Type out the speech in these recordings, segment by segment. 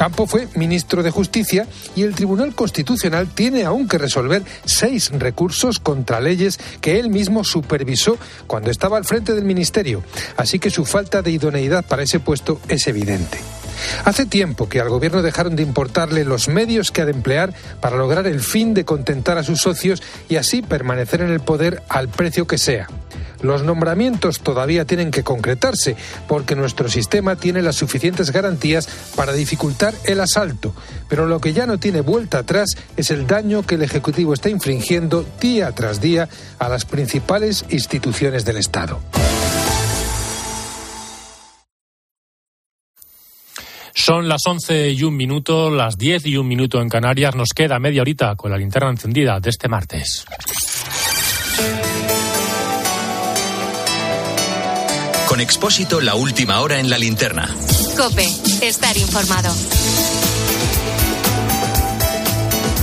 Campo fue ministro de Justicia y el Tribunal Constitucional tiene aún que resolver seis recursos contra leyes que él mismo supervisó cuando estaba al frente del ministerio. Así que su falta de idoneidad para ese puesto es evidente. Hace tiempo que al gobierno dejaron de importarle los medios que ha de emplear para lograr el fin de contentar a sus socios y así permanecer en el poder al precio que sea. Los nombramientos todavía tienen que concretarse porque nuestro sistema tiene las suficientes garantías para dificultar el asalto, pero lo que ya no tiene vuelta atrás es el daño que el Ejecutivo está infringiendo día tras día a las principales instituciones del Estado. Son las 11 y un minuto, las 10 y un minuto en Canarias. Nos queda media horita con la linterna encendida de este martes. Con Expósito, la última hora en la linterna. Cope, estar informado.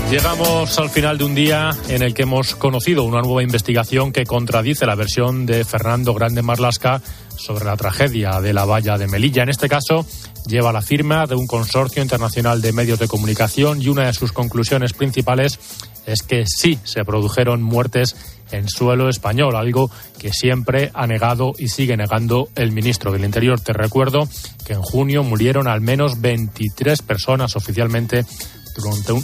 Llegamos al final de un día en el que hemos conocido una nueva investigación que contradice la versión de Fernando Grande Marlasca sobre la tragedia de la valla de Melilla. En este caso, lleva la firma de un consorcio internacional de medios de comunicación y una de sus conclusiones principales es que sí se produjeron muertes en suelo español, algo que siempre ha negado y sigue negando el ministro del Interior. Te recuerdo que en junio murieron al menos 23 personas oficialmente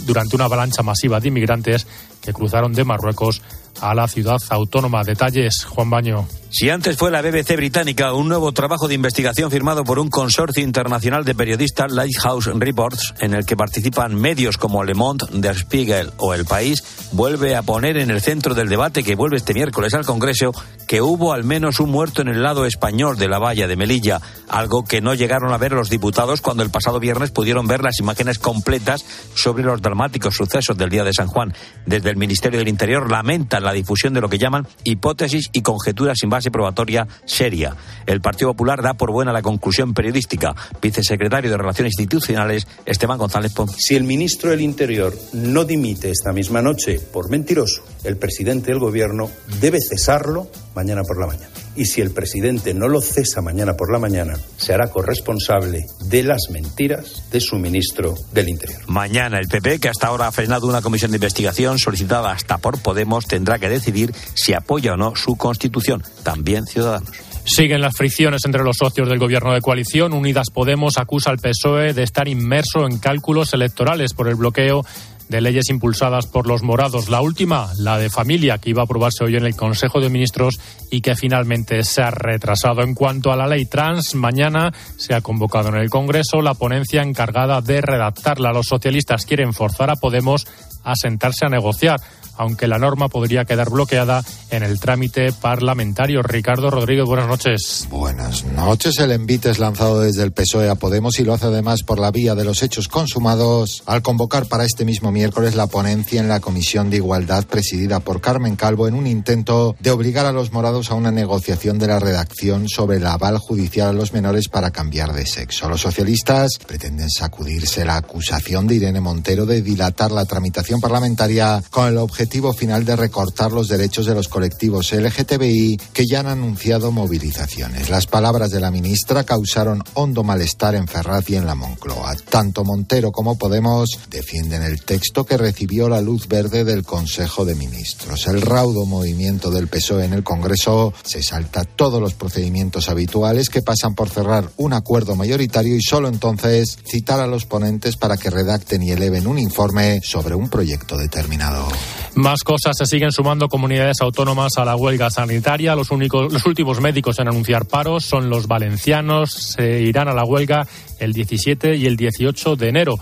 durante una avalancha masiva de inmigrantes que cruzaron de Marruecos a la ciudad autónoma. Detalles, Juan Baño. Si antes fue la BBC británica, un nuevo trabajo de investigación firmado por un consorcio internacional de periodistas, Lighthouse Reports, en el que participan medios como Le Monde, Der Spiegel o El País, vuelve a poner en el centro del debate que vuelve este miércoles al Congreso que hubo al menos un muerto en el lado español de la valla de Melilla, algo que no llegaron a ver los diputados cuando el pasado viernes pudieron ver las imágenes completas sobre los dramáticos sucesos del día de San Juan. Desde el Ministerio del Interior lamentan la difusión de lo que llaman hipótesis y conjeturas sin base probatoria seria. El Partido Popular da por buena la conclusión periodística. Vicesecretario de Relaciones Institucionales, Esteban González Pons. Si el ministro del Interior no dimite esta misma noche por mentiroso, el presidente del Gobierno debe cesarlo mañana por la mañana. Y si el presidente no lo cesa mañana por la mañana, se hará corresponsable de las mentiras de su ministro del Interior. Mañana el PP, que hasta ahora ha frenado una comisión de investigación solicitada hasta por Podemos, tendrá que decidir si apoya o no su constitución. También Ciudadanos. Siguen las fricciones entre los socios del gobierno de coalición. Unidas Podemos acusa al PSOE de estar inmerso en cálculos electorales por el bloqueo de leyes impulsadas por los morados. La última, la de familia, que iba a aprobarse hoy en el Consejo de Ministros y que finalmente se ha retrasado. En cuanto a la ley trans, mañana se ha convocado en el Congreso la ponencia encargada de redactarla. Los socialistas quieren forzar a Podemos a sentarse a negociar aunque la norma podría quedar bloqueada en el trámite parlamentario. Ricardo Rodríguez, buenas noches. Buenas noches. El envite es lanzado desde el PSOE a Podemos y lo hace además por la vía de los hechos consumados al convocar para este mismo miércoles la ponencia en la Comisión de Igualdad presidida por Carmen Calvo en un intento de obligar a los morados a una negociación de la redacción sobre el aval judicial a los menores para cambiar de sexo. Los socialistas pretenden sacudirse la acusación de Irene Montero de dilatar la tramitación parlamentaria con el objetivo objetivo final de recortar los derechos de los colectivos LGTBI que ya han anunciado movilizaciones. Las palabras de la ministra causaron hondo malestar en Ferraz y en la Moncloa. Tanto Montero como Podemos defienden el texto que recibió la luz verde del Consejo de Ministros. El raudo movimiento del PSOE en el Congreso se salta todos los procedimientos habituales que pasan por cerrar un acuerdo mayoritario y solo entonces citar a los ponentes para que redacten y eleven un informe sobre un proyecto determinado. Más cosas se siguen sumando comunidades autónomas a la huelga sanitaria. Los, únicos, los últimos médicos en anunciar paros son los valencianos. Se irán a la huelga el 17 y el 18 de enero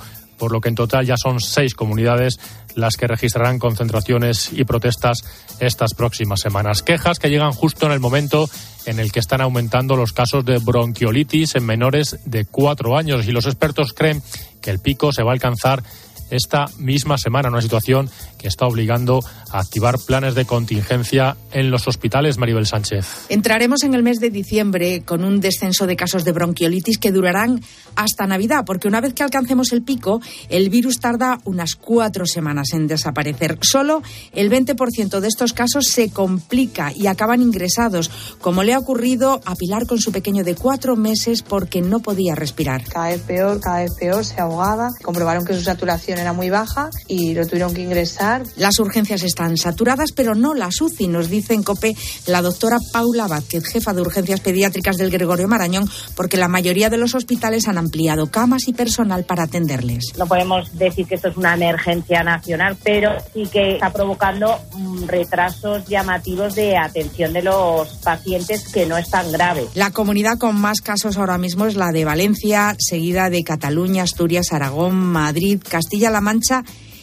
por lo que en total ya son seis comunidades las que registrarán concentraciones y protestas estas próximas semanas. Quejas que llegan justo en el momento en el que están aumentando los casos de bronquiolitis en menores de cuatro años y los expertos creen que el pico se va a alcanzar esta misma semana, una situación que está obligando a activar planes de contingencia en los hospitales, Maribel Sánchez. Entraremos en el mes de diciembre con un descenso de casos de bronquiolitis que durarán hasta Navidad, porque una vez que alcancemos el pico, el virus tarda unas cuatro semanas en desaparecer. Solo el 20% de estos casos se complica y acaban ingresados, como le ha ocurrido a Pilar con su pequeño de cuatro meses porque no podía respirar. Cada vez peor, cada vez peor, se ahogaba, comprobaron que su saturación era muy baja y lo tuvieron que ingresar. Las urgencias están saturadas, pero no las UCI, nos dice en COPE la doctora Paula Vázquez, jefa de urgencias pediátricas del Gregorio Marañón, porque la mayoría de los hospitales han ampliado camas y personal para atenderles. No podemos decir que esto es una emergencia nacional, pero sí que está provocando mm, retrasos llamativos de atención de los pacientes que no es tan grave. La comunidad con más casos ahora mismo es la de Valencia, seguida de Cataluña, Asturias, Aragón, Madrid, Castilla-La Mancha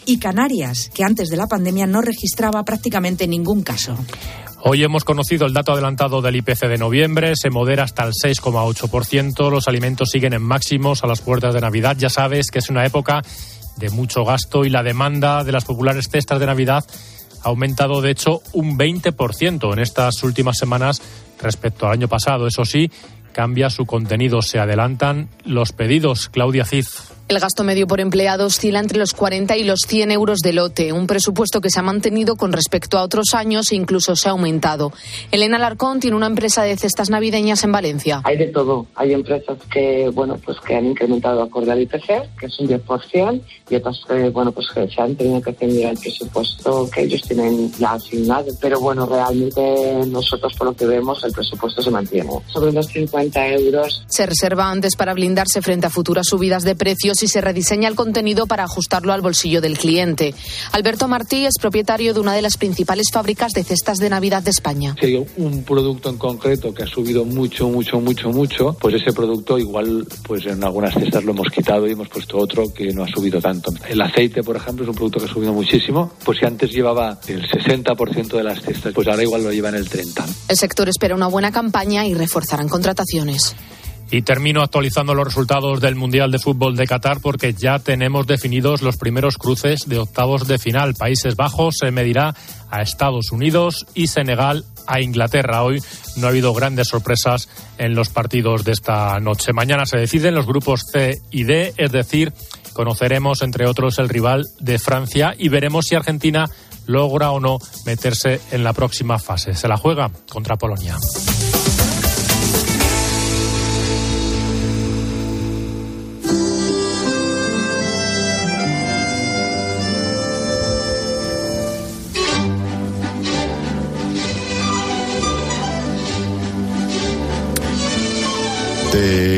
y Canarias, que antes de la pandemia no registraba prácticamente ningún caso. Hoy hemos conocido el dato adelantado del IPC de noviembre, se modera hasta el 6,8%, los alimentos siguen en máximos a las puertas de Navidad, ya sabes que es una época de mucho gasto y la demanda de las populares cestas de Navidad ha aumentado de hecho un 20% en estas últimas semanas respecto al año pasado. Eso sí, cambia su contenido, se adelantan los pedidos. Claudia Cid. El gasto medio por empleado oscila entre los 40 y los 100 euros de lote, un presupuesto que se ha mantenido con respecto a otros años e incluso se ha aumentado. Elena Larcón tiene una empresa de cestas navideñas en Valencia. Hay de todo. Hay empresas que, bueno, pues que han incrementado acorde al IPC, que es un 10%, y otras que, bueno, pues que se han tenido que atender al presupuesto que ellos tienen ya asignado. Pero bueno, realmente nosotros por lo que vemos el presupuesto se mantiene. Sobre los 50 euros. Se reserva antes para blindarse frente a futuras subidas de precios y se rediseña el contenido para ajustarlo al bolsillo del cliente. Alberto Martí es propietario de una de las principales fábricas de cestas de Navidad de España. Si hay un producto en concreto que ha subido mucho, mucho, mucho, mucho, pues ese producto igual pues en algunas cestas lo hemos quitado y hemos puesto otro que no ha subido tanto. El aceite, por ejemplo, es un producto que ha subido muchísimo, pues si antes llevaba el 60% de las cestas, pues ahora igual lo lleva en el 30%. El sector espera una buena campaña y reforzarán contrataciones. Y termino actualizando los resultados del Mundial de Fútbol de Qatar porque ya tenemos definidos los primeros cruces de octavos de final. Países Bajos se medirá a Estados Unidos y Senegal a Inglaterra. Hoy no ha habido grandes sorpresas en los partidos de esta noche. Mañana se deciden los grupos C y D, es decir, conoceremos entre otros el rival de Francia y veremos si Argentina logra o no meterse en la próxima fase. Se la juega contra Polonia.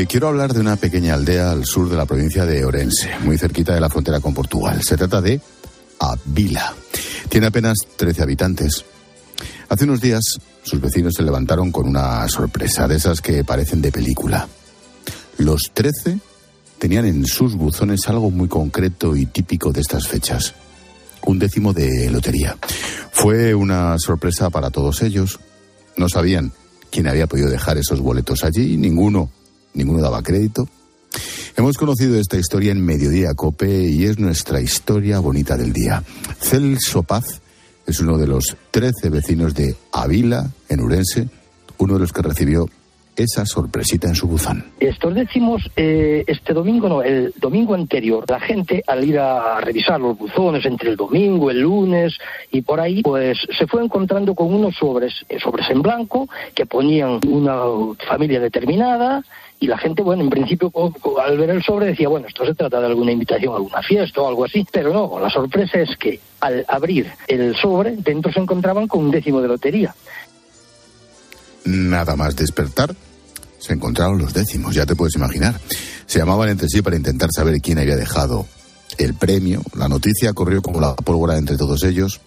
Te quiero hablar de una pequeña aldea al sur de la provincia de Orense, muy cerquita de la frontera con Portugal. Se trata de Avila. Tiene apenas 13 habitantes. Hace unos días sus vecinos se levantaron con una sorpresa, de esas que parecen de película. Los 13 tenían en sus buzones algo muy concreto y típico de estas fechas. Un décimo de lotería. Fue una sorpresa para todos ellos. No sabían quién había podido dejar esos boletos allí, ninguno ninguno daba crédito. Hemos conocido esta historia en Mediodía Cope y es nuestra historia bonita del día. Celso Paz es uno de los 13 vecinos de Avila, en Urense, uno de los que recibió esa sorpresita en su buzón. Estos decimos eh, este domingo, no, el domingo anterior, la gente al ir a revisar los buzones entre el domingo, el lunes y por ahí, pues se fue encontrando con unos sobres, eh, sobres en blanco, que ponían una familia determinada y la gente, bueno, en principio al ver el sobre decía, bueno, esto se trata de alguna invitación a alguna fiesta o algo así, pero no, la sorpresa es que al abrir el sobre, dentro se encontraban con un décimo de lotería. Nada más despertar, se encontraron los décimos, ya te puedes imaginar. Se llamaban entre sí para intentar saber quién había dejado el premio. La noticia corrió como la pólvora entre todos ellos.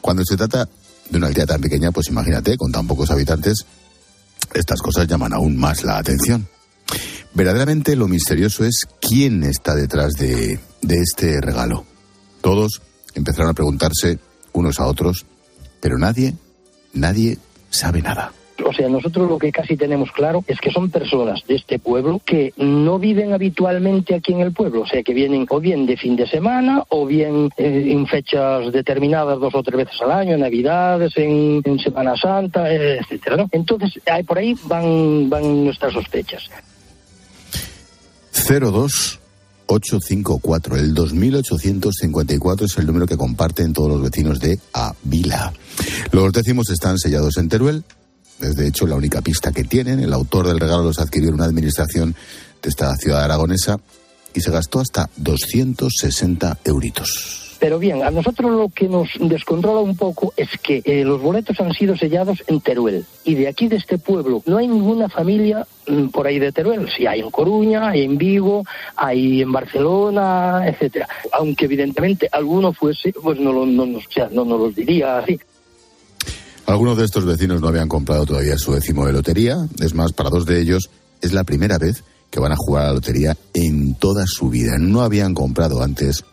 Cuando se trata de una aldea tan pequeña, pues imagínate, con tan pocos habitantes, estas cosas llaman aún más la atención. Verdaderamente lo misterioso es quién está detrás de, de este regalo. Todos empezaron a preguntarse unos a otros, pero nadie, nadie sabe nada. O sea, nosotros lo que casi tenemos claro es que son personas de este pueblo que no viven habitualmente aquí en el pueblo, o sea, que vienen o bien de fin de semana o bien eh, en fechas determinadas dos o tres veces al año, en Navidades, en, Semana Santa, eh, etcétera. ¿no? Entonces, por ahí van, van nuestras sospechas. 02 854. El 2854 es el número que comparten todos los vecinos de Avila. Los décimos están sellados en Teruel. Es de hecho la única pista que tienen. El autor del regalo los adquirió en una administración de esta ciudad aragonesa y se gastó hasta 260 euritos. Pero bien, a nosotros lo que nos descontrola un poco es que eh, los boletos han sido sellados en Teruel. Y de aquí, de este pueblo, no hay ninguna familia mm, por ahí de Teruel. Sí, hay en Coruña, hay en Vigo, hay en Barcelona, etcétera. Aunque evidentemente alguno fuese, pues no, no, no, no nos los diría así. Algunos de estos vecinos no habían comprado todavía su décimo de lotería. Es más, para dos de ellos es la primera vez que van a jugar a la lotería en toda su vida. No habían comprado antes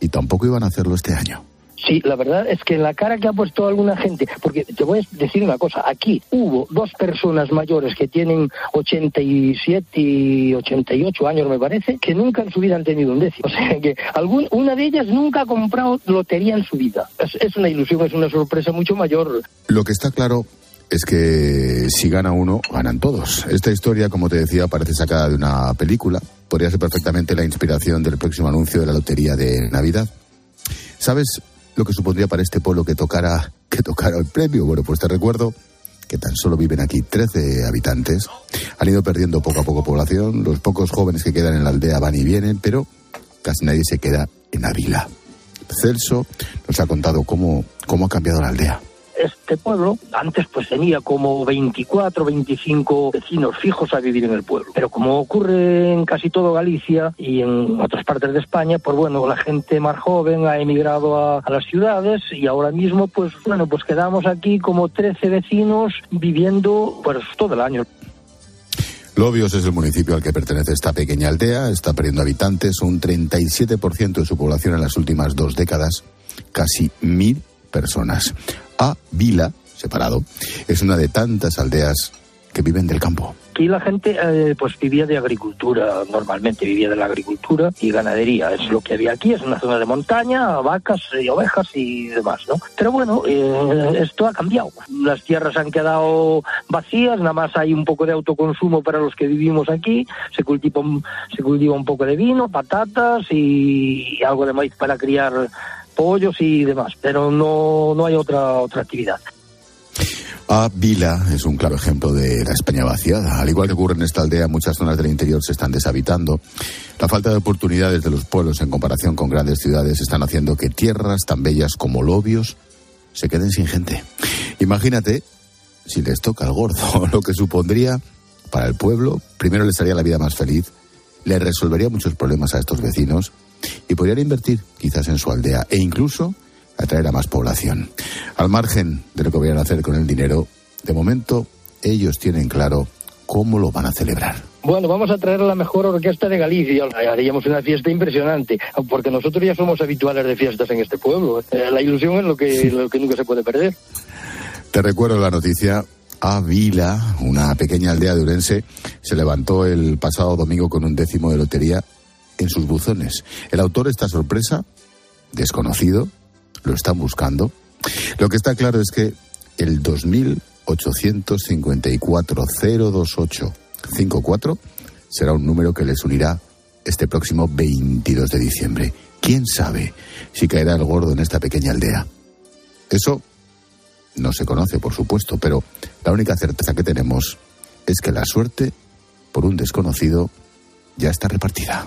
y tampoco iban a hacerlo este año. Sí, la verdad es que en la cara que ha puesto alguna gente, porque te voy a decir una cosa, aquí hubo dos personas mayores que tienen 87 y 88 años, me parece, que nunca en su vida han tenido un décimo. O sea que algún, una de ellas nunca ha comprado lotería en su vida. Es, es una ilusión, es una sorpresa mucho mayor. Lo que está claro es que si gana uno, ganan todos. Esta historia, como te decía, parece sacada de una película. Podría ser perfectamente la inspiración del próximo anuncio de la lotería de Navidad. ¿Sabes lo que supondría para este pueblo que tocara, que tocara el premio? Bueno, pues te recuerdo que tan solo viven aquí 13 habitantes. Han ido perdiendo poco a poco población. Los pocos jóvenes que quedan en la aldea van y vienen, pero casi nadie se queda en Ávila. Celso nos ha contado cómo, cómo ha cambiado la aldea este pueblo antes pues tenía como 24, 25 vecinos fijos a vivir en el pueblo. Pero como ocurre en casi todo Galicia y en otras partes de España, pues bueno, la gente más joven ha emigrado a, las ciudades y ahora mismo pues bueno, pues quedamos aquí como 13 vecinos viviendo pues todo el año. Lobios es el municipio al que pertenece esta pequeña aldea, está perdiendo habitantes, un 37% de su población en las últimas dos décadas, casi mil personas a Vila, separado, es una de tantas aldeas que viven del campo. Aquí la gente eh, pues vivía de agricultura, normalmente vivía de la agricultura y ganadería, es lo que había aquí, es una zona de montaña, vacas y ovejas y demás, ¿no? Pero bueno, eh, esto ha cambiado. Las tierras han quedado vacías, nada más hay un poco de autoconsumo para los que vivimos aquí, se cultiva, se cultiva un poco de vino, patatas y algo de maíz para criar pollos y demás, pero no, no hay otra, otra actividad. A Vila es un claro ejemplo de la España vaciada. Al igual que ocurre en esta aldea, muchas zonas del interior se están deshabitando. La falta de oportunidades de los pueblos en comparación con grandes ciudades están haciendo que tierras tan bellas como Lobios se queden sin gente. Imagínate si les toca el gordo, lo que supondría para el pueblo, primero les haría la vida más feliz, le resolvería muchos problemas a estos vecinos y podrían invertir quizás en su aldea e incluso atraer a más población. Al margen de lo que vayan a hacer con el dinero, de momento ellos tienen claro cómo lo van a celebrar. Bueno, vamos a traer la mejor orquesta de Galicia. Haríamos una fiesta impresionante, porque nosotros ya somos habituales de fiestas en este pueblo. Eh, la ilusión es lo que, lo que nunca se puede perder. Te recuerdo la noticia. Avila, una pequeña aldea de Urense, se levantó el pasado domingo con un décimo de lotería en sus buzones. El autor está sorpresa, desconocido, lo están buscando. Lo que está claro es que el 2854-02854 será un número que les unirá este próximo 22 de diciembre. ¿Quién sabe si caerá el gordo en esta pequeña aldea? Eso no se conoce, por supuesto, pero la única certeza que tenemos es que la suerte por un desconocido ya está repartida.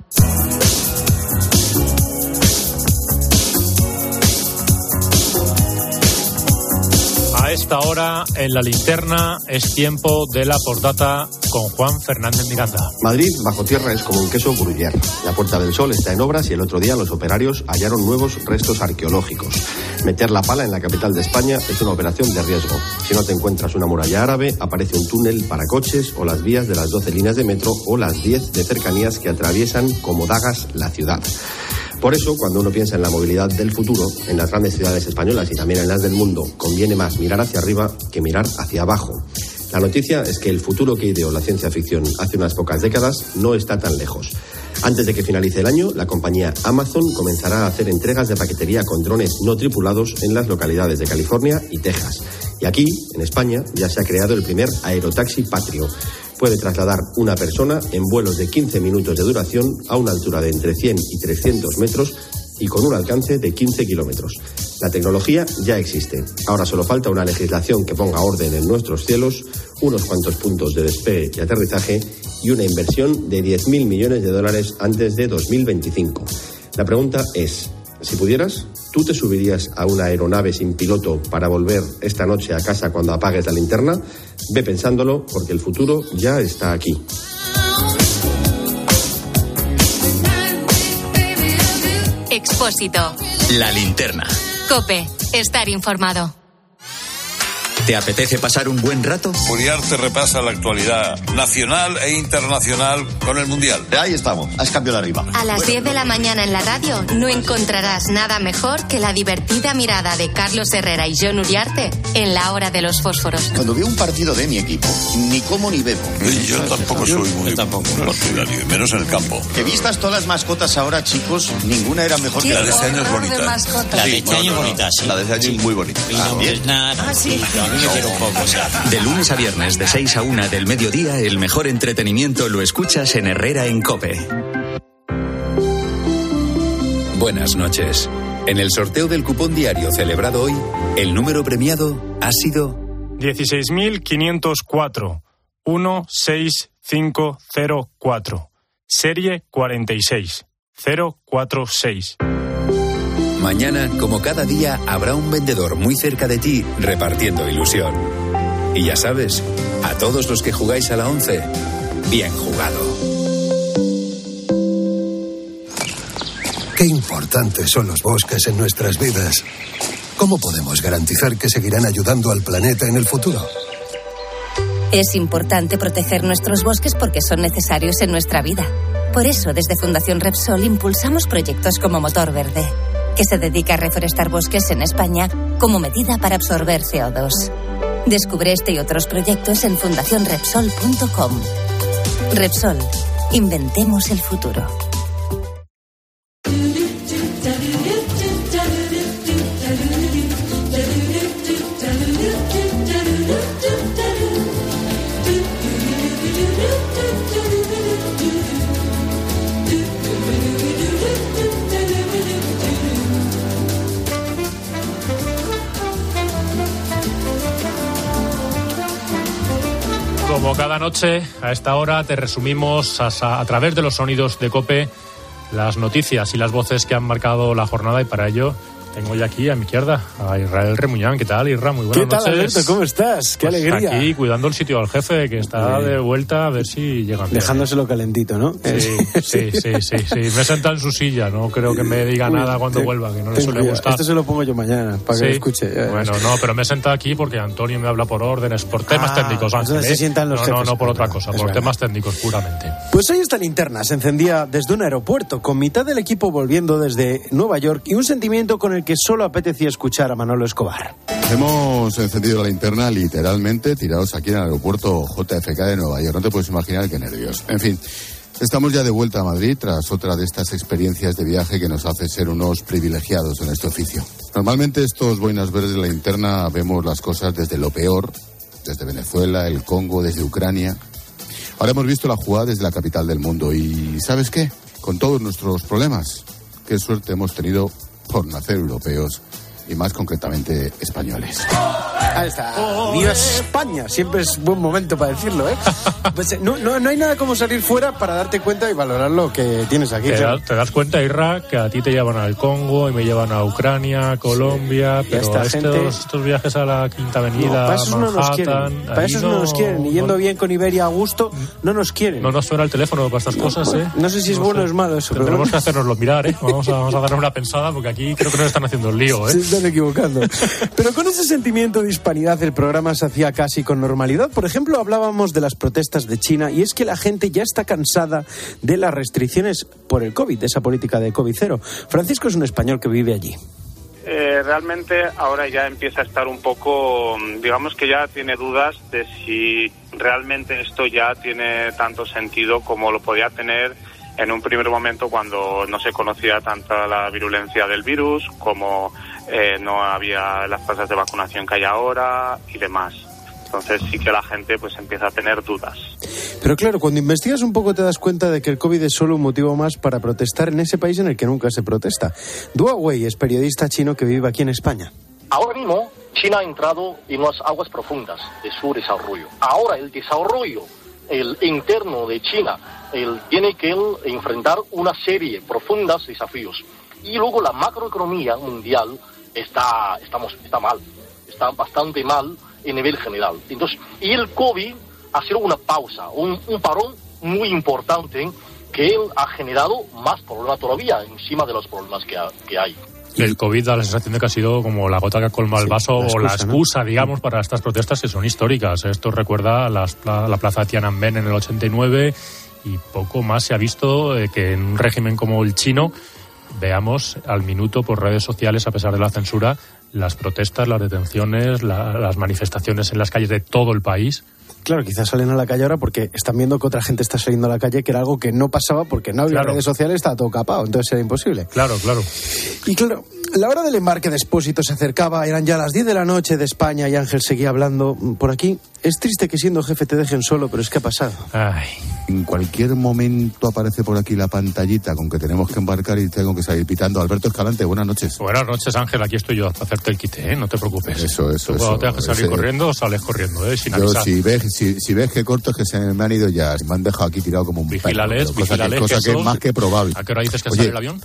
Esta hora en la linterna es tiempo de la postdata con Juan Fernández Miranda. Madrid, bajo tierra, es como un queso gruyère. La Puerta del Sol está en obras y el otro día los operarios hallaron nuevos restos arqueológicos. Meter la pala en la capital de España es una operación de riesgo. Si no te encuentras una muralla árabe, aparece un túnel para coches o las vías de las 12 líneas de metro o las 10 de cercanías que atraviesan como dagas la ciudad. Por eso, cuando uno piensa en la movilidad del futuro, en las grandes ciudades españolas y también en las del mundo, conviene más mirar hacia arriba que mirar hacia abajo. La noticia es que el futuro que ideó la ciencia ficción hace unas pocas décadas no está tan lejos. Antes de que finalice el año, la compañía Amazon comenzará a hacer entregas de paquetería con drones no tripulados en las localidades de California y Texas. Y aquí, en España, ya se ha creado el primer aerotaxi patrio puede trasladar una persona en vuelos de 15 minutos de duración a una altura de entre 100 y 300 metros y con un alcance de 15 kilómetros. La tecnología ya existe. Ahora solo falta una legislación que ponga orden en nuestros cielos, unos cuantos puntos de despegue y aterrizaje y una inversión de 10.000 millones de dólares antes de 2025. La pregunta es, si pudieras, ¿tú te subirías a una aeronave sin piloto para volver esta noche a casa cuando apagues la linterna? Ve pensándolo porque el futuro ya está aquí. Expósito. La linterna. Cope. Estar informado. ¿Te apetece pasar un buen rato? Uriarte repasa la actualidad nacional e internacional con el Mundial. Ahí estamos, has cambiado de arriba. A las 10 de la mañana en la radio no encontrarás nada mejor que la divertida mirada de Carlos Herrera y John Uriarte en la hora de los fósforos. Cuando veo un partido de mi equipo, ni como ni bebo. Yo tampoco soy muy tampoco. partidario, menos en el campo. Que vistas todas las mascotas ahora, chicos, ninguna era mejor que La de este año es bonita. La de este año bonita, sí. La de este año es muy bonita. Ah, bien. De lunes a viernes de 6 a 1 del mediodía, el mejor entretenimiento lo escuchas en Herrera en Cope. Buenas noches. En el sorteo del cupón diario celebrado hoy, el número premiado ha sido 16.504 16504. Serie 46 046. Mañana, como cada día, habrá un vendedor muy cerca de ti repartiendo ilusión. Y ya sabes, a todos los que jugáis a la 11, bien jugado. Qué importantes son los bosques en nuestras vidas. ¿Cómo podemos garantizar que seguirán ayudando al planeta en el futuro? Es importante proteger nuestros bosques porque son necesarios en nuestra vida. Por eso, desde Fundación Repsol impulsamos proyectos como Motor Verde, que se dedica a reforestar bosques en España como medida para absorber CO2. Descubre este y otros proyectos en fundacionrepsol.com. Repsol, inventemos el futuro. Noche, a esta hora te resumimos a, a través de los sonidos de Cope las noticias y las voces que han marcado la jornada y para ello tengo ya aquí a mi izquierda a Israel Remuñán. ¿Qué tal, Isra? Muy buenas ¿Qué tal, noches. Alberto? ¿Cómo estás? Qué Pues alegría. Aquí cuidando el sitio al jefe que está de vuelta a ver si llegan bien. Dejándoselo calentito, ¿no? Sí, sí, sí, sí, sí. Me he sentado en su silla, no creo que me diga nada cuando vuelva, que no le suele gustar. Esto se lo pongo yo mañana, para que lo escuche. Bueno, no, pero me he sentado aquí porque Antonio me habla por órdenes, por temas Ah, técnicos, Ángel. se ¿eh? sientan los no, no, no por otra cosa, por temas técnicos puramente. Pues hoy esta linterna se encendía desde un aeropuerto, con mitad del equipo volviendo desde Nueva York y un sentimiento con el que solo apetecía escuchar a Manolo Escobar. Hemos encendido la linterna literalmente tirados aquí en el aeropuerto JFK de Nueva York. No te puedes imaginar qué nervios. En fin, estamos ya de vuelta a Madrid tras otra de estas experiencias de viaje que nos hace ser unos privilegiados en este oficio. Normalmente estos boinas verdes de la linterna vemos las cosas desde lo peor, desde Venezuela, el Congo, desde Ucrania. Ahora hemos visto la jugada desde la capital del mundo y ¿sabes qué? Con todos nuestros problemas, qué suerte hemos tenido por nacer europeos y más concretamente españoles. Ahí está. ¡Viva España! Siempre es buen momento para decirlo, ¿eh? Pues, eh, no, no, no hay nada como salir fuera para darte cuenta y valorar lo que tienes aquí. Te, claro. da- te das cuenta, Irra, que a ti te llevan al Congo y me llevan a Ucrania, Colombia, Y pero esta estos, gente- estos viajes a la Quinta No, Avenida, para esos no nos Manhattan, quieren. Para esos no, nos quieren. Y yendo no- bien con Iberia a gusto, no nos quieren. No nos suena el teléfono para estas cosas, ¿eh? No sé si es bueno o es malo eso. pero Tendremos bueno. que hacernoslo mirar, ¿eh? Vamos a, vamos a darnos una pensada porque aquí creo que nos están haciendo el lío, ¿eh? Se están equivocando. Pero con ese sentimiento hispanidad el programa se hacía casi con normalidad. Por ejemplo, hablábamos de las protestas de China y es que la gente ya está cansada de las restricciones por el COVID, de esa política de COVID cero. Francisco es un español que vive allí. Eh, realmente ahora ya empieza a estar un poco, digamos que ya tiene dudas de si realmente esto ya tiene tanto sentido como lo podía tener en un primer momento cuando no se conocía tanta la virulencia del virus, como eh, no había las tasas de vacunación que hay ahora y demás. Entonces sí que la gente pues empieza a tener dudas. Pero claro, cuando investigas un poco te das cuenta de que el COVID es solo un motivo más para protestar en ese país en el que nunca se protesta. Dua Wei es periodista chino que vive aquí en España. Ahora mismo China ha entrado en las aguas profundas de su desarrollo. Ahora el desarrollo el interno de China el, tiene que el, enfrentar una serie de profundos desafíos. Y luego la macroeconomía mundial está, estamos, está mal, está bastante mal en nivel general. Entonces, y el COVID ha sido una pausa, un, un parón muy importante que él ha generado más problemas todavía encima de los problemas que, ha- que hay. El COVID da la sensación de que ha sido como la gota que colma el vaso la o la excusa, digamos, para estas protestas que son históricas. Esto recuerda a pla- la plaza Tiananmen en el 89 y poco más se ha visto eh, que en un régimen como el chino veamos al minuto por redes sociales, a pesar de la censura, las protestas, las detenciones, la- las manifestaciones en las calles de todo el país. Claro, quizás salen a la calle ahora porque están viendo que otra gente está saliendo a la calle, que era algo que no pasaba porque no había Claro. redes sociales, estaba todo capado, entonces era imposible. Claro, claro. Y claro, la hora del embarque de Expósito se acercaba, eran ya las 10 de la noche de España y Ángel seguía hablando por aquí. Es triste que siendo jefe te dejen solo, pero es que ha pasado. En cualquier momento aparece por aquí la pantallita con que tenemos que embarcar y tengo que salir pitando. Alberto Escalante, buenas noches. Buenas noches, Ángel. Aquí estoy yo para hacerte el quite, ¿eh? No te preocupes. Eso, eso, Tú cuando eso. tengas que salir Ese- corriendo, sales corriendo, ¿eh? Sin Yo, avisar. si ves, si, si ves que corto es que se me han ido ya, me han dejado aquí tirado como un Vigílales, perro, cosa, que, vigílales, cosa que que es más que probable. ¿A qué hora dices que Oye, sale el avión?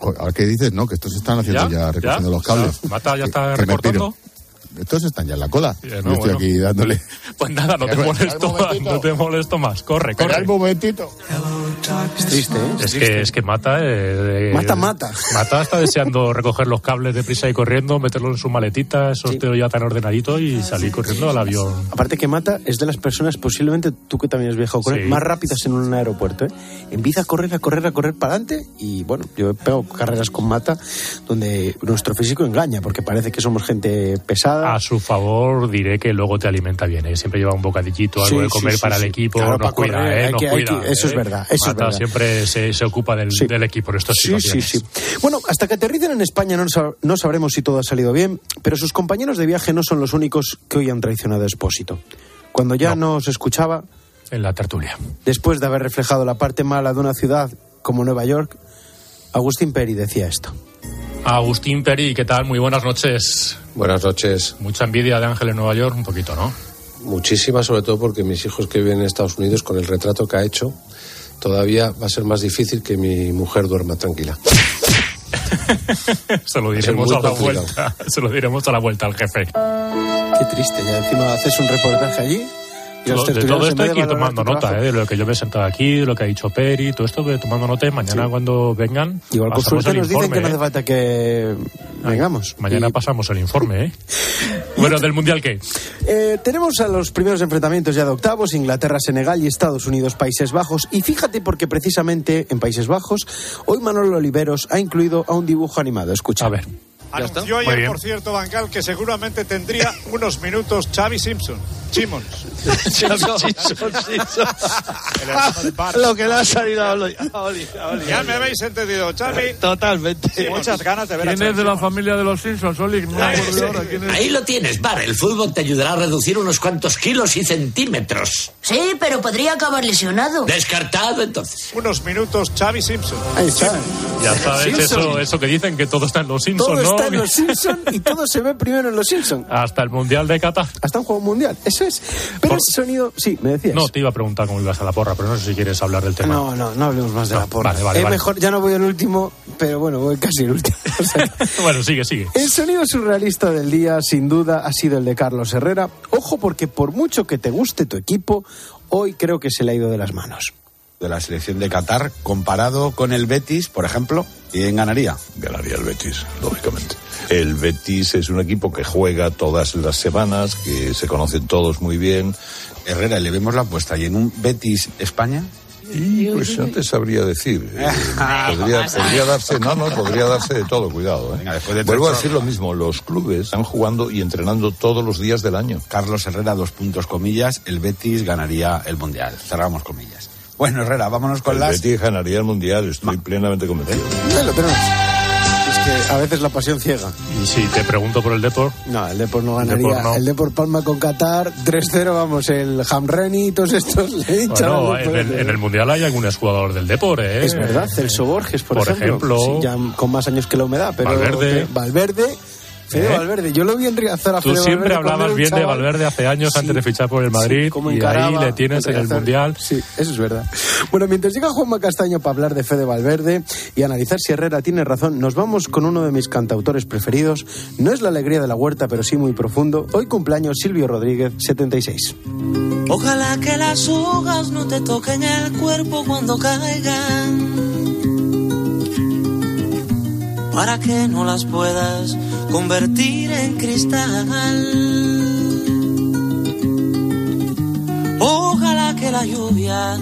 ¿Ahora qué dices? No, que estos están haciendo ya, recogiendo los cables. Ya, Mata ya está Que recortando. Estos están ya en la cola. no, Yo estoy bueno. aquí dándole. Pues nada, no te molesto, no te molesto más. Corre, corre. Espera un momentito. Es triste, ¿eh? Es que, es que mata. eh, Mata, mata. Mata está deseando recoger los cables de prisa y corriendo, meterlo en su maletita, sorteo ya tan ordenadito y salir corriendo al avión. Aparte que Mata es de las personas, posiblemente tú que también has viajado con él, Sí. más rápidas en un aeropuerto. ¿eh? Empieza a correr, a correr, a correr para adelante y bueno, yo he pegado carreras con Mata donde nuestro físico engaña porque parece que somos gente pesada. A su favor diré que luego te alimenta bien, ¿eh? siempre lleva un bocadillito, algo Sí, de comer sí, sí, para el sí. equipo, Claro, nos cuida, correr, ¿eh? hay Nos que- cuida, que- eso es ¿eh? verdad, eso siempre se, se ocupa del, del equipo en estas Sí, sí, situaciones. sí. Bueno, hasta que aterricen en España no, sab- no sabremos si todo ha salido bien, pero sus compañeros de viaje no son los únicos que hoy han traicionado a Expósito. Cuando ya no. se escuchaba, En la tertulia. después de haber reflejado la parte mala de una ciudad como Nueva York, Agustín Peri decía esto. Agustín Peri, ¿qué tal? Muy buenas noches. Buenas noches. Mucha envidia de Ángel en Nueva York, un poquito, ¿no? Muchísima, sobre todo porque mis hijos que viven en Estados Unidos, con el retrato que ha hecho, todavía va a ser más difícil que mi mujer duerma tranquila. Se lo a diremos a la complicado. vuelta. Se lo diremos a la vuelta al jefe. Qué triste, ya encima haces un reportaje allí. Y los de todo esto hay que ir tomando nota, ¿eh? de lo que yo me he sentado aquí, de lo que ha dicho Peri, todo esto voy tomando nota y mañana cuando vengan. Igual con pasamos suerte nos dicen informe, que no ¿eh? hace falta que vengamos. Mañana pasamos el informe, ¿eh? bueno, ¿del Mundial qué? Eh, tenemos a los primeros enfrentamientos ya de octavos, Inglaterra, Senegal y Estados Unidos, Países Bajos. Y fíjate porque precisamente en Países Bajos, hoy Manolo Oliveros ha incluido a un dibujo animado. Escucha. A ver. Anunció ayer, por cierto, Bancal, que seguramente tendría unos minutos Xavi Simpson. Chimons. Lo que le ha salido a Oli. Ya me habéis entendido, Xavi. Totalmente. Muchas ganas de ver a ¿Quién es Xavi de la familia de los Simpsons, Oli? No ahora quién es. Ahí lo tienes, Bar. El fútbol te ayudará a reducir unos cuantos kilos y centímetros. Sí, pero podría acabar lesionado. Descartado, entonces. Unos minutos, Xavi Simpson. Ahí está. Ya sabes Simpson. eso, eso que dicen que todo está en los Simpsons, ¿no? Está en los Simpsons y todo se ve primero en los Simpsons. Hasta el Mundial de Qatar. Hasta un juego mundial, eso es. Pero ese sonido, sí, me decías. No, te iba a preguntar cómo ibas a la porra, pero no sé si quieres hablar del tema. No, no, no hablemos más de No, la porra. vale, vale, es vale. mejor, ya no voy al último, pero bueno, voy casi el último. O sea, bueno, sigue, sigue. el sonido surrealista del día, sin duda, ha sido el de Carlos Herrera. Ojo, porque por mucho que te guste tu equipo, hoy creo que se le ha ido de las manos. De la selección de Qatar comparado con el Betis, por ejemplo, ¿quién ganaría? Ganaría el Betis, lógicamente. El Betis es un equipo que juega todas las semanas, que se conocen todos muy bien. Herrera, le vemos la apuesta. ¿Y en un Betis España? Y pues no te sabría decir. Eh, podría, podría darse, no, no, podría darse de todo, cuidado. ¿eh? de Vuelvo a decir lo mismo, los clubes están jugando y entrenando todos los días del año. Carlos Herrera, dos puntos comillas, el Betis ganaría el Mundial. Cerramos comillas. Bueno, Herrera, vámonos con el las... Betis ganaría el Mundial, estoy plenamente convencido. No lo tenemos. Es que a veces la pasión ciega. Y si te pregunto por el Depor. No, el Depor no El ganaría. Depor no. El Depor Palma con Qatar, 3-0, vamos, el Hamreni y todos estos le Bueno, en el, en el Mundial hay algún jugador del Depor, ¿eh? Es verdad, Celso Borges, por, Por ejemplo. Sí, ya con más años que la humedad, pero Valverde. Valverde, Fede ¿Eh? Valverde. Yo lo vi en Riazor a Tú Fede siempre Valverde hablabas bien de. Valverde hace años antes de fichar por el Madrid cómo y ahí le tienes en el. Mundial. Sí, eso es verdad. Bueno, mientras llega Juanma Castaño para hablar de Fede Valverde y analizar si Herrera tiene razón, nos vamos con uno de mis cantautores preferidos. No es la alegría de la huerta, pero sí muy profundo. Hoy cumpleaños Silvio Rodríguez, 76. Ojalá que las hojas no te toquen el cuerpo cuando caigan. Para que no las puedas convertir en cristal. Ojalá que la lluvia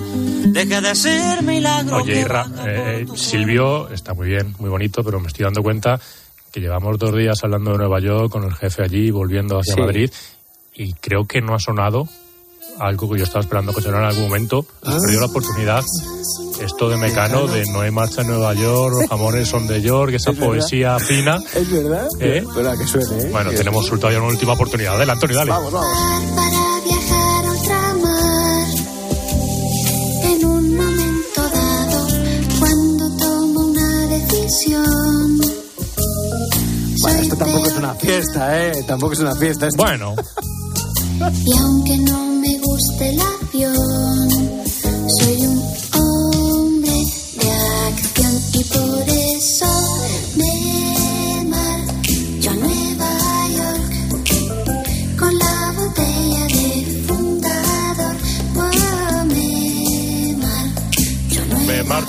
deje de ser milagro. Oye, Irra, eh, Silvio está muy bien, muy bonito, pero me estoy dando cuenta que llevamos dos días hablando de Nueva York con el jefe allí, volviendo hacia Sí. Madrid, y creo que no ha sonado algo que yo estaba esperando que sonara en algún momento. Ah. Y perdió la oportunidad. Esto de Mecano, de no hay marcha en Nueva York, los jamones son de York, esa Es verdad. poesía fina. ¿Es verdad? ¿Eh? Espera, que suene, ¿eh? Bueno, Que- tenemos todavía una última oportunidad. Adelante, Antonio, dale. Vamos, vamos. para viajar a ultramar en un momento dado cuando tomo una decisión. Bueno, esto tampoco es una fiesta, ¿eh? Tampoco es una fiesta. esto- Bueno. Y aunque no me guste el avión, soy un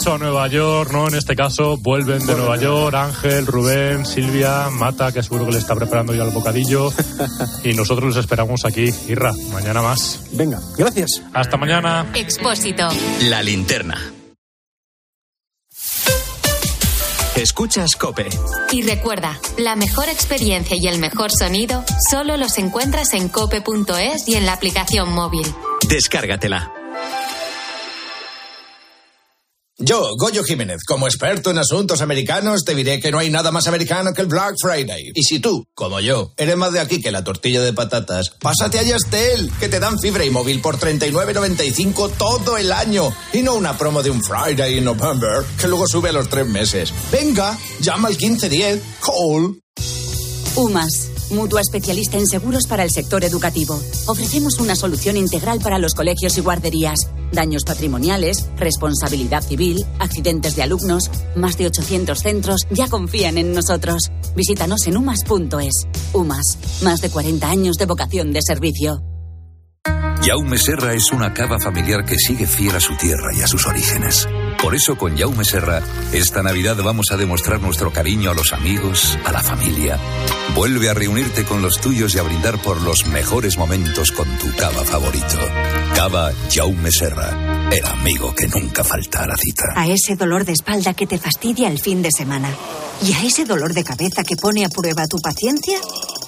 A Nueva York, ¿no? En este caso, vuelven de Nueva York Ángel, Rubén, Silvia, Mata, que seguro que le está preparando ya el bocadillo. y nosotros les esperamos aquí. Irra, mañana más. Venga, gracias. Hasta mañana. Expósito. La linterna. Escuchas Cope. Y recuerda, la mejor experiencia y el mejor sonido solo los encuentras en cope.es y en la aplicación móvil. Descárgatela. Yo, Goyo Jiménez, como experto en asuntos americanos, te diré que no hay nada más americano que el Black Friday. Y si tú, como yo, eres más de aquí que la tortilla de patatas, pásate a Yastel, que te dan fibra y móvil por 39.95 todo el año. Y no una promo de un Friday in November, que luego sube a los tres meses. Venga, llama al 1510, call. UMAS, mutua especialista en seguros para el sector educativo. Ofrecemos una solución integral para los colegios y guarderías. Daños patrimoniales, responsabilidad civil, accidentes de alumnos. Más de 800 centros ya confían en nosotros. Visítanos en umas.es. UMAS, más de 40 años de vocación de servicio. Jaume Serra es una cava familiar que sigue fiel a su tierra y a sus orígenes. Por eso con Jaume Serra, esta Navidad vamos a demostrar nuestro cariño a los amigos, a la familia. Vuelve a reunirte con los tuyos y a brindar por los mejores momentos con tu cava favorito. Cava Jaume Serra, el amigo que nunca falta a la cita. A ese dolor de espalda que te fastidia el fin de semana. Y a ese dolor de cabeza que pone a prueba tu paciencia,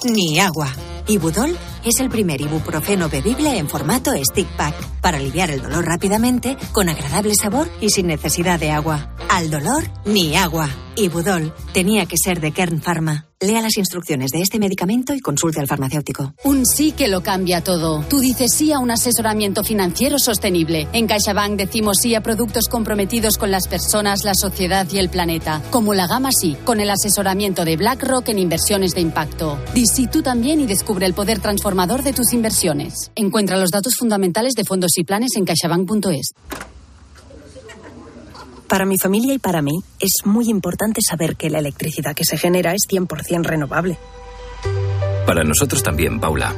ni agua. Ibudol es el primer ibuprofeno bebible en formato stick pack para aliviar el dolor rápidamente, con agradable sabor y sin necesidad de agua. Al dolor, ni agua. Ibudol tenía que ser de Kern Pharma. Lea las instrucciones de este medicamento y consulte al farmacéutico. Un sí que lo cambia todo. Tú dices sí a un asesoramiento financiero sostenible. En CaixaBank decimos sí a productos comprometidos con las personas, la sociedad y el planeta. Como la gama sí, con el asesoramiento de BlackRock en inversiones de impacto. Di sí tú también y descubre el poder transformador de tus inversiones. Encuentra los datos fundamentales de fondos y planes en caixabank.es. Para mi familia y para mí es muy importante saber que la electricidad que se genera es 100% renovable. Para nosotros también, Paula.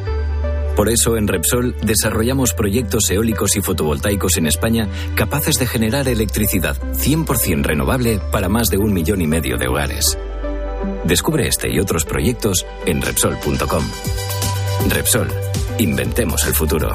Por eso en Repsol desarrollamos proyectos eólicos y fotovoltaicos en España capaces de generar electricidad 100% renovable para más de un millón y medio de hogares. Descubre este y otros proyectos en Repsol.com. Repsol, inventemos el futuro.